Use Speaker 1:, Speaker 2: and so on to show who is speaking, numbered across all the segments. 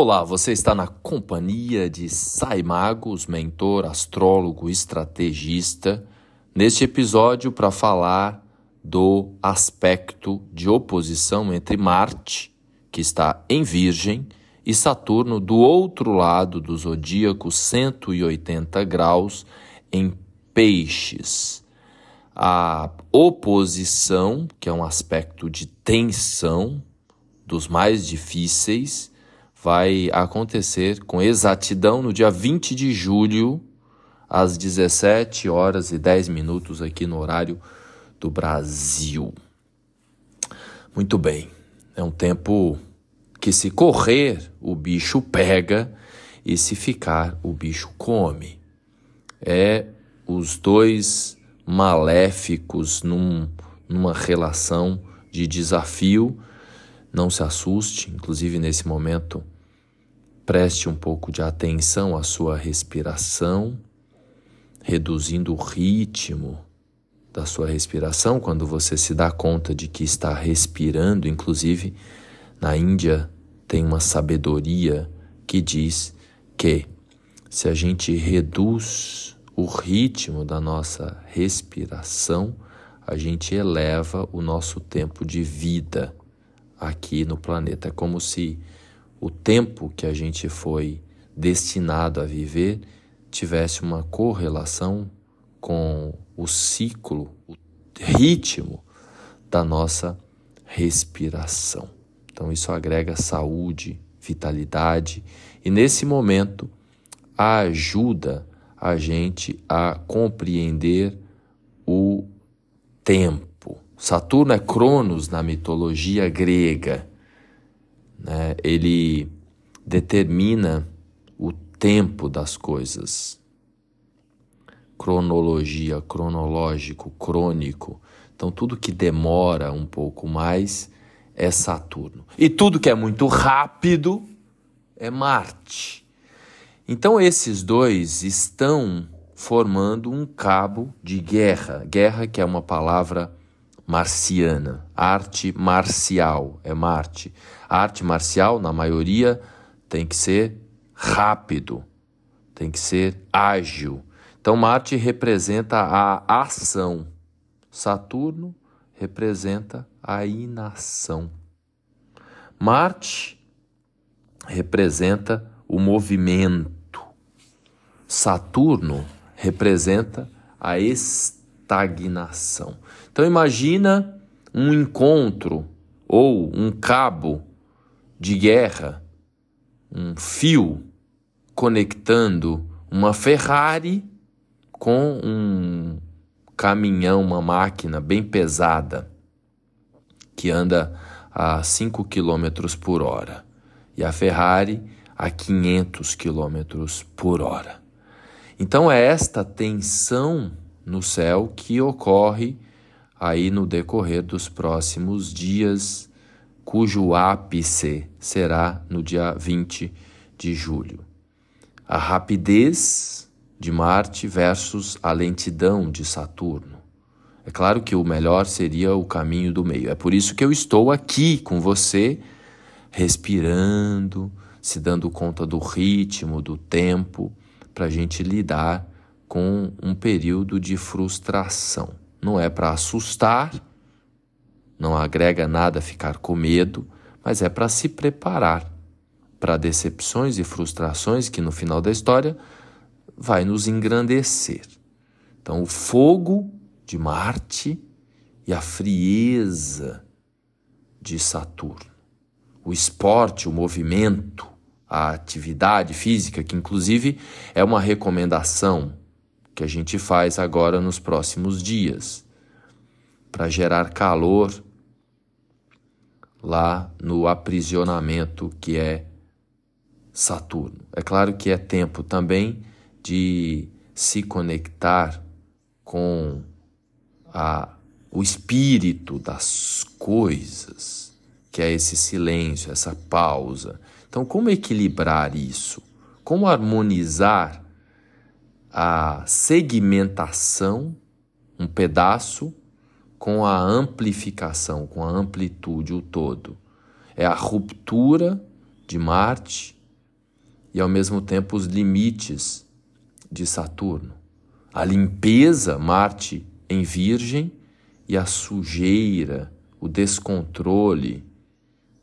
Speaker 1: Olá, você está na companhia de Sai Magos, mentor, astrólogo, estrategista, neste episódio para falar do aspecto de oposição entre Marte, que está em Virgem, e Saturno do outro lado do zodíaco, 180 graus, em Peixes. A oposição, que é um aspecto de tensão, dos mais difíceis, vai acontecer com exatidão no dia 20 de julho, às 17 horas e 10 minutos, aqui no horário do Brasil. Muito bem, é um tempo que, se correr, o bicho pega e, se ficar, o bicho come. É os dois maléficos num, numa relação de desafio não se assuste, inclusive nesse momento, preste um pouco de atenção à sua respiração, reduzindo o ritmo da sua respiração quando você se dá conta de que está respirando. Inclusive, na Índia tem uma sabedoria que diz que se a gente reduz o ritmo da nossa respiração, a gente eleva o nosso tempo de vida aqui no planeta. É como se o tempo que a gente foi destinado a viver tivesse uma correlação com o ciclo, o ritmo da nossa respiração. Então, isso agrega saúde, vitalidade e, nesse momento, ajuda a gente a compreender o tempo Saturno é Cronos na mitologia grega. Né? Ele determina o tempo das coisas. Cronologia, cronológico, crônico. Então, tudo que demora um pouco mais é Saturno. E tudo que é muito rápido é Marte. Então, esses dois estão formando um cabo de guerra. Guerra, que é uma palavra marciana, arte marcial, é Marte. A arte marcial, na maioria, tem que ser rápido, tem que ser ágil. Então, Marte representa a ação, Saturno representa a inação. Marte representa o movimento, Saturno representa a estagnação. Então imagina um encontro ou um cabo de guerra, um fio conectando uma Ferrari com um caminhão, uma máquina bem pesada que anda a 5 km por hora e a Ferrari a 500 km por hora. Então é esta tensão no céu que ocorre aí no decorrer dos próximos dias, cujo ápice será no dia 20 de julho. A rapidez de Marte versus a lentidão de Saturno. É claro que o melhor seria o caminho do meio. É por isso que eu estou aqui com você, respirando, se dando conta do ritmo, do tempo, para a gente lidar com um período de frustração não é para assustar, não agrega nada ficar com medo, mas é para se preparar para decepções e frustrações que no final da história vai nos engrandecer. Então, o fogo de Marte e a frieza de Saturno, o esporte, o movimento, a atividade física, que inclusive é uma recomendação que a gente faz agora nos próximos dias para gerar calor lá no aprisionamento que é Saturno. É claro que é tempo também de se conectar com a, o espírito das coisas, que é esse silêncio, essa pausa. Então, como equilibrar isso? Como harmonizar a segmentação, um pedaço, com a amplificação, com a amplitude, o todo. É a ruptura de Marte e ao mesmo tempo os limites de Saturno. A limpeza, Marte em Virgem, e a sujeira, o descontrole.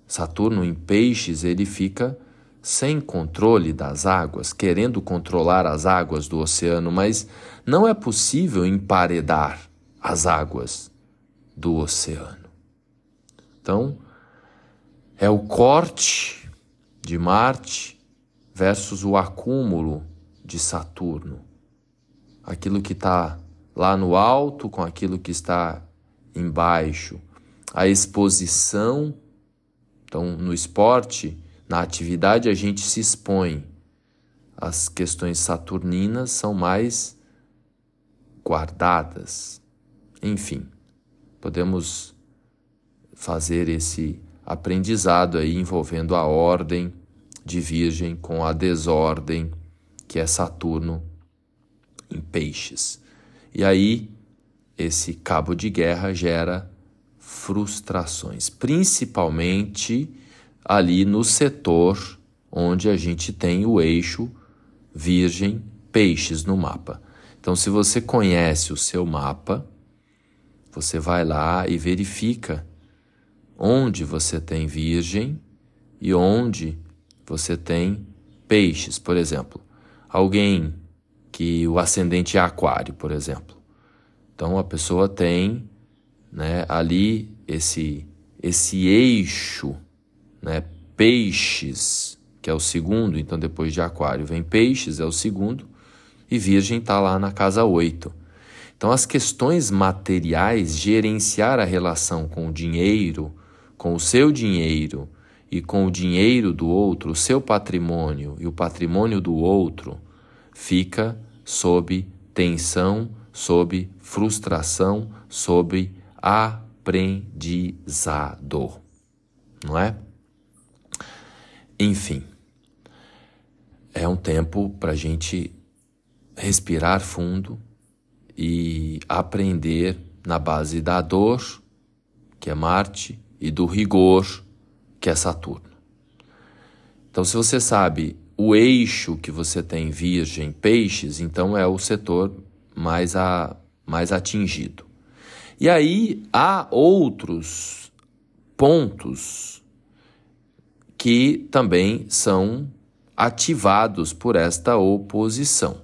Speaker 1: Saturno em Peixes, ele fica sem controle das águas, querendo controlar as águas do oceano, mas não é possível emparedar as águas do oceano. Então, é o corte de Marte versus o acúmulo de Saturno. Aquilo que está lá no alto com aquilo que está embaixo. A exposição. Então, no esporte, na atividade, a gente se expõe. As questões saturninas são mais guardadas. Enfim, podemos fazer esse aprendizado aí envolvendo a ordem de Virgem com a desordem que é Saturno em Peixes. E aí esse cabo de guerra gera frustrações, principalmente ali no setor onde a gente tem o eixo Virgem Peixes no mapa. Então, se você conhece o seu mapa, você vai lá e verifica onde você tem Virgem e onde você tem Peixes, por exemplo. Alguém que o ascendente é Aquário, por exemplo. Então a pessoa tem né, ali esse, esse eixo, né, peixes, que é o segundo, então depois de Aquário vem peixes, é o segundo, e Virgem está lá na casa 8. Então as questões materiais, gerenciar a relação com o dinheiro, com o seu dinheiro e com o dinheiro do outro, o seu patrimônio e o patrimônio do outro, fica sob tensão sob frustração, sob aprendizado. Não é? Enfim, é um tempo para a gente respirar fundo e aprender na base da dor, que é Marte, e do rigor, que é Saturno. Então, se você sabe o eixo que você tem Virgem, Peixes, então é o setor mais, a, mais atingido. E aí há outros pontos que também são ativados por esta oposição.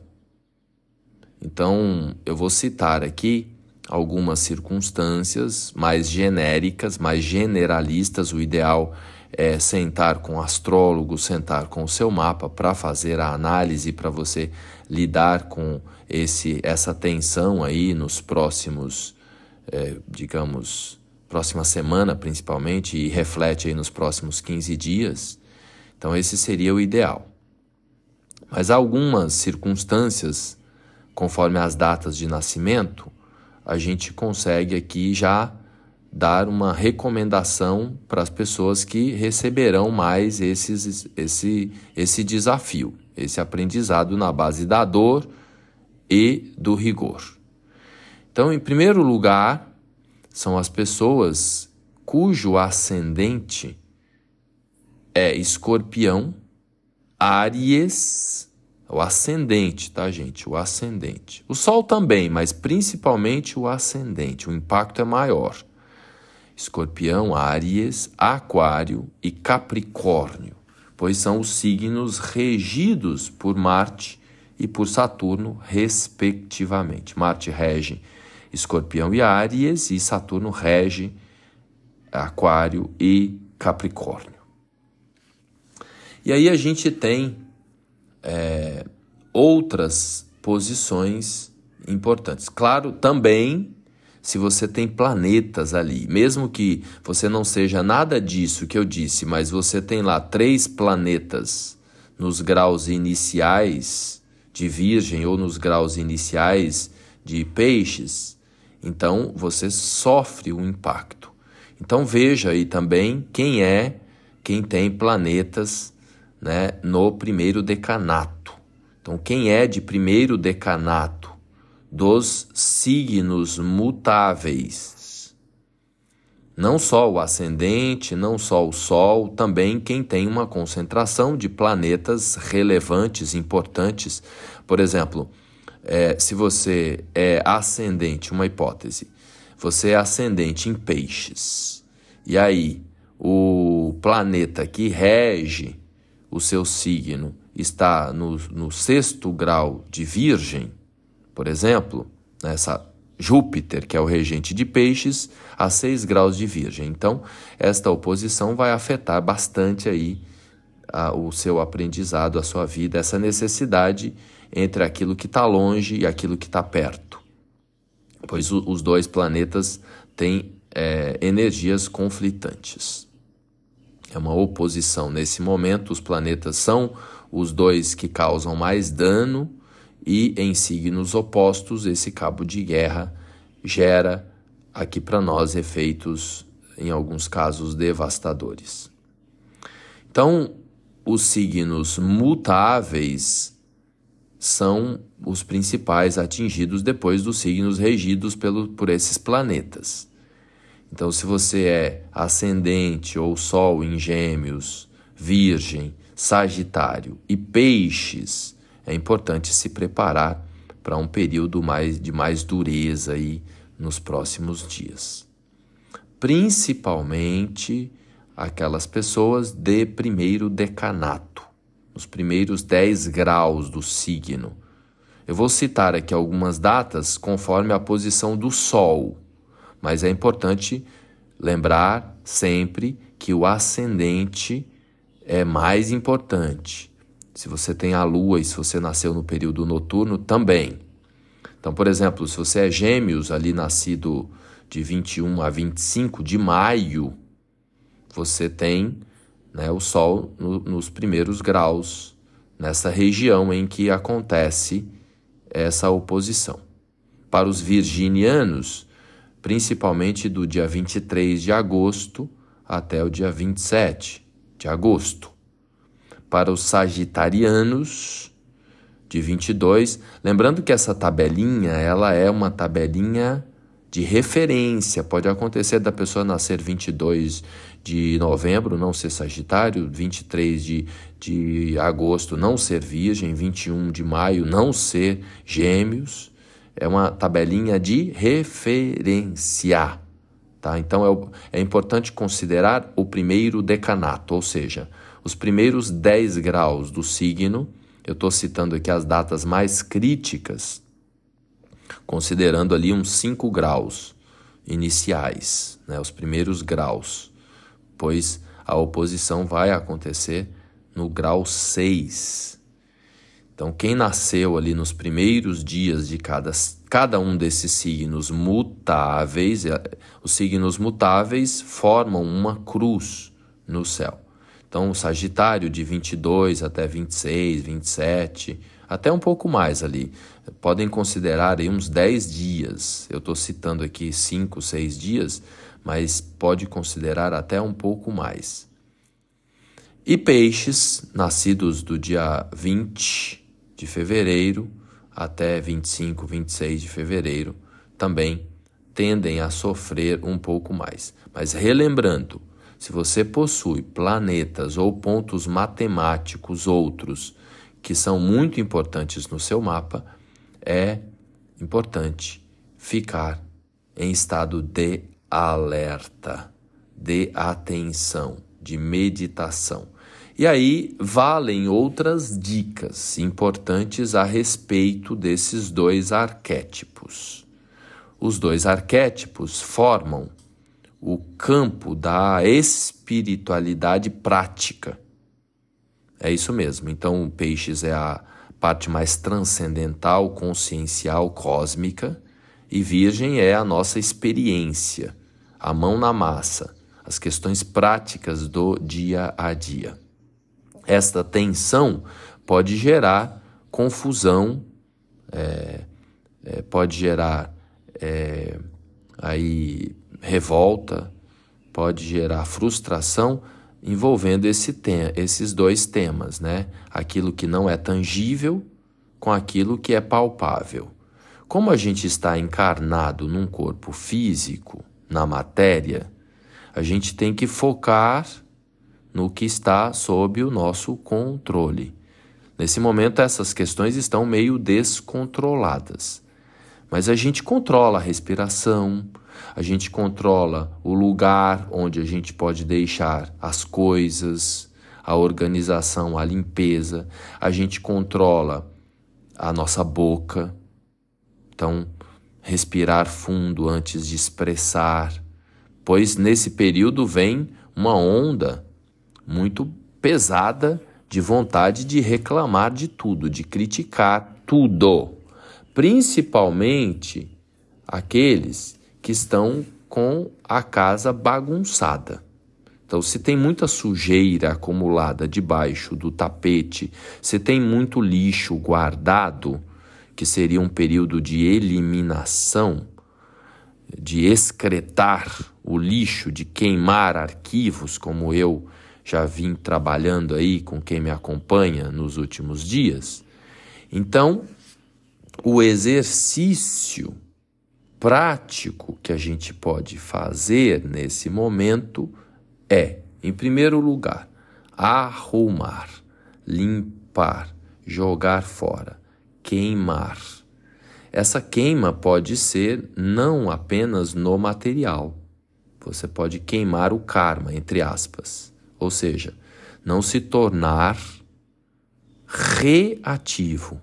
Speaker 1: Então, eu vou citar aqui algumas circunstâncias mais genéricas, mais generalistas. O ideal é sentar com o astrólogo, sentar com o seu mapa para fazer a análise, para você lidar com esse essa tensão aí nos próximos, é, digamos, próxima semana principalmente, e reflete aí nos próximos 15 dias. Então, esse seria o ideal. Mas algumas circunstâncias, conforme as datas de nascimento, a gente consegue aqui já dar uma recomendação para as pessoas que receberão mais esses, esse, esse desafio, esse aprendizado na base da dor e do rigor. Então, em primeiro lugar, são as pessoas cujo ascendente é escorpião, Áries, o ascendente, tá, gente? O ascendente. O Sol também, mas principalmente o ascendente. O impacto é maior. Escorpião, Áries, Aquário e Capricórnio, pois são os signos regidos por Marte e por Saturno, respectivamente. Marte rege Escorpião e Áries, e Saturno rege Aquário e Capricórnio. E aí a gente tem é, outras posições importantes. Claro, também se você tem planetas ali, mesmo que você não seja nada disso que eu disse, mas você tem lá três planetas nos graus iniciais de Virgem ou nos graus iniciais de Peixes, então você sofre o impacto. Então veja aí também quem é quem tem planetas né, no primeiro decanato. Então, quem é de primeiro decanato dos signos mutáveis? Não só o ascendente, não só o Sol, também quem tem uma concentração de planetas relevantes, importantes. Por exemplo, é, se você é ascendente, uma hipótese, você é ascendente em peixes, e aí o planeta que rege o seu signo está no, no sexto grau de Virgem, por exemplo, nessa Júpiter, que é o regente de peixes, a 6 graus de Virgem. Então, esta oposição vai afetar bastante aí a, o seu aprendizado, a sua vida, essa necessidade entre aquilo que está longe e aquilo que está perto. Pois o, os dois planetas têm é, energias conflitantes. É uma oposição. Nesse momento, os planetas são os dois que causam mais dano e em signos opostos, esse cabo de guerra gera aqui para nós efeitos, em alguns casos, devastadores. Então, os signos mutáveis são os principais atingidos depois dos signos regidos pelo, por esses planetas. Então, se você é ascendente ou Sol em Gêmeos, Virgem, Sagitário e Peixes, é importante se preparar para um período mais, de mais dureza aí nos próximos dias. Principalmente aquelas pessoas de primeiro decanato, nos primeiros 10 graus do signo. Eu vou citar aqui algumas datas conforme a posição do Sol, mas é importante lembrar sempre que o ascendente é mais importante. Se você tem a lua e se você nasceu no período noturno, também. Então, por exemplo, se você é gêmeos, ali nascido de 21 a 25 de maio, você tem né, o Sol no, nos primeiros graus, nessa região em que acontece essa oposição. Para os virginianos, principalmente do dia 23 de agosto até o dia 27 de agosto para os sagitarianos de 22, lembrando que essa tabelinha, ela é uma tabelinha de referência. Pode acontecer da pessoa nascer 22 de novembro, não ser Sagitário, 23 de, de agosto, não ser Virgem, 21 de maio, não ser Gêmeos. É uma tabelinha de referência. Tá? Então é, é importante considerar o primeiro decanato, ou seja, os primeiros 10 graus do signo, eu estou citando aqui as datas mais críticas, considerando ali uns 5 graus iniciais, né, os primeiros graus, pois a oposição vai acontecer no grau 6. Então, quem nasceu ali nos primeiros dias de cada, cada um desses signos mutáveis, os signos mutáveis formam uma cruz no céu. Então, o Sagitário de 22 até 26, 27, até um pouco mais ali. Podem considerar aí uns 10 dias. Eu estou citando aqui 5, 6 dias, mas pode considerar até um pouco mais. E peixes, nascidos do dia 20 de fevereiro até 25, 26 de fevereiro, também tendem a sofrer um pouco mais. Mas relembrando, se você possui planetas ou pontos matemáticos outros que são muito importantes no seu mapa, é importante ficar em estado de alerta, de atenção, de meditação. E aí valem outras dicas importantes a respeito desses dois arquétipos. Os dois arquétipos formam o campo da espiritualidade prática. É isso mesmo. Então, o peixes é a parte mais transcendental, consciencial, cósmica, e virgem é a nossa experiência, a mão na massa, as questões práticas do dia a dia. Esta tensão pode gerar confusão, é, é, pode gerar é, aí revolta, pode gerar frustração envolvendo esse esses dois temas, né? Aquilo que não é tangível com aquilo que é palpável. Como a gente está encarnado num corpo físico, na matéria, A gente tem que focar no que está sob o nosso controle. Nesse momento, essas questões estão meio descontroladas. Mas a gente controla a respiração, a gente controla o lugar onde a gente pode deixar as coisas, a organização, a limpeza, a gente controla a nossa boca. Então, respirar fundo antes de expressar, pois nesse período vem uma onda muito pesada de vontade de reclamar de tudo, de criticar tudo, principalmente aqueles que estão com a casa bagunçada. Então, se tem muita sujeira acumulada debaixo do tapete, se tem muito lixo guardado, que seria um período de eliminação, de excretar o lixo, de queimar arquivos, como eu já vim trabalhando aí com quem me acompanha nos últimos dias. Então, o exercício prático que a gente pode fazer nesse momento é, em primeiro lugar, arrumar, limpar, jogar fora, queimar. Essa queima pode ser não apenas no material. Você pode queimar o karma, entre aspas. Ou seja, não se tornar reativo,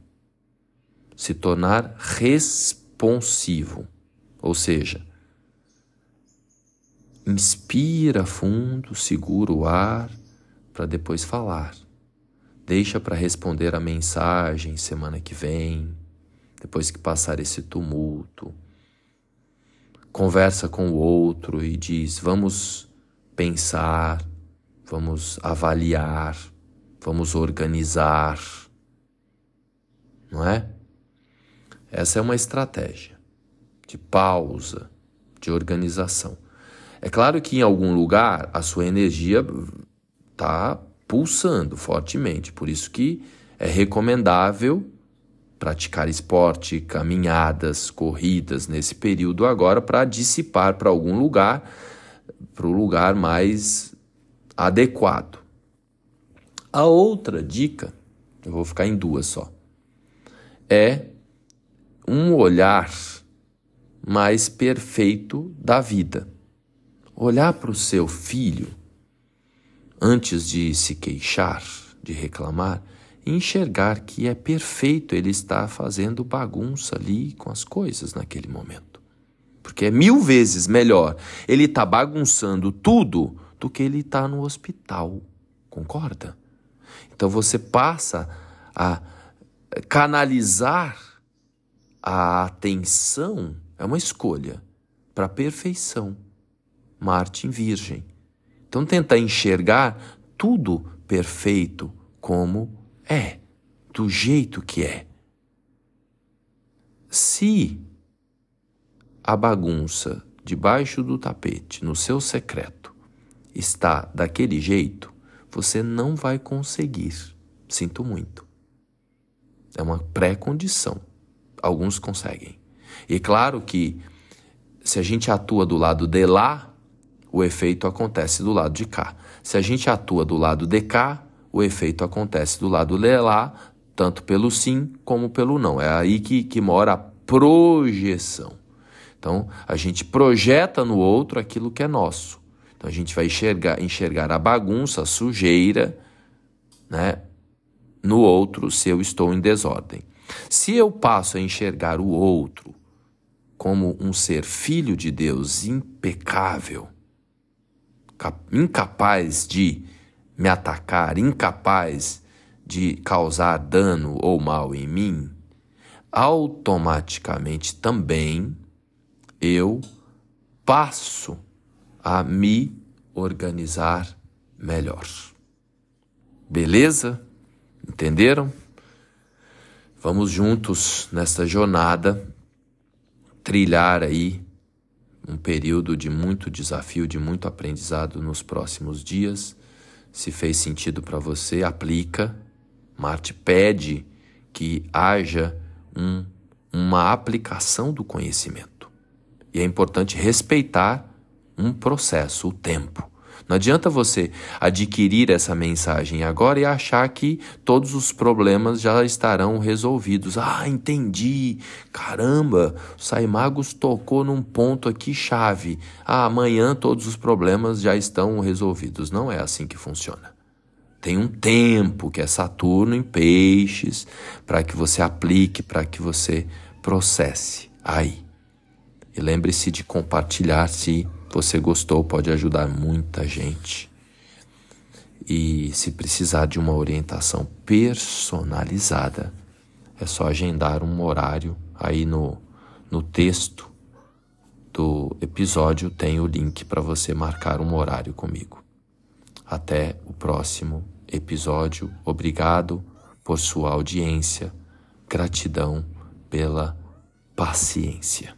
Speaker 1: se tornar responsivo. Ou seja, Inspira fundo, segura o ar para depois falar. Deixa para responder a mensagem semana que vem, depois que passar esse tumulto. Conversa com o outro e diz: vamos pensar, vamos avaliar, vamos organizar. Não é? Essa é uma estratégia de pausa, de organização. É claro que em algum lugar a sua energia está pulsando fortemente, por isso que é recomendável praticar esporte, caminhadas, corridas nesse período agora para dissipar para algum lugar, para o lugar mais adequado. A outra dica, eu vou ficar em duas só, é um olhar mais perfeito da vida olhar para o seu filho antes de se queixar, de reclamar, e enxergar que é perfeito ele estar fazendo bagunça ali com as coisas naquele momento. Porque é mil vezes melhor ele estar tá bagunçando tudo do que ele estar tá no hospital. Concorda? Então você passa a canalizar a atenção, é uma escolha, para a perfeição. Marte em Virgem. Então tenta enxergar tudo perfeito como é, do jeito que é. Se a bagunça debaixo do tapete, no seu secreto, está daquele jeito, você não vai conseguir. Sinto muito. É uma pré-condição. Alguns conseguem. E claro que se a gente atua do lado de lá, o efeito acontece do lado de cá. Se a gente atua do lado de cá, o efeito acontece do lado de lá, tanto pelo sim como pelo não. É aí que, que mora a projeção. Então, a gente projeta no outro aquilo que é nosso. Então, a gente vai enxergar, enxergar a bagunça, a sujeira, né? No outro, se eu estou em desordem. Se eu passo a enxergar o outro como um ser filho de Deus impecável, incapaz de me atacar, incapaz de causar dano ou mal em mim, automaticamente também eu passo a me organizar melhor. Beleza? Entenderam? Vamos juntos nessa jornada trilhar aí um período de muito desafio, de muito aprendizado nos próximos dias. Se fez sentido para você, aplica. Marte pede que haja um, uma aplicação do conhecimento. E é importante respeitar um processo, o tempo. Não adianta você adquirir essa mensagem agora e achar que todos os problemas já estarão resolvidos. Ah, entendi. Caramba, o Saimagos tocou num ponto aqui chave. Ah, amanhã todos os problemas já estão resolvidos. Não é assim que funciona. Tem um tempo que é Saturno em peixes para que você aplique, para que você processe aí. E lembre-se de compartilhar se você gostou, pode ajudar muita gente. E se precisar de uma orientação personalizada, é só agendar um horário aí no, no texto do episódio tem o link para você marcar um horário comigo. Até o próximo episódio. Obrigado por sua audiência. Gratidão pela paciência.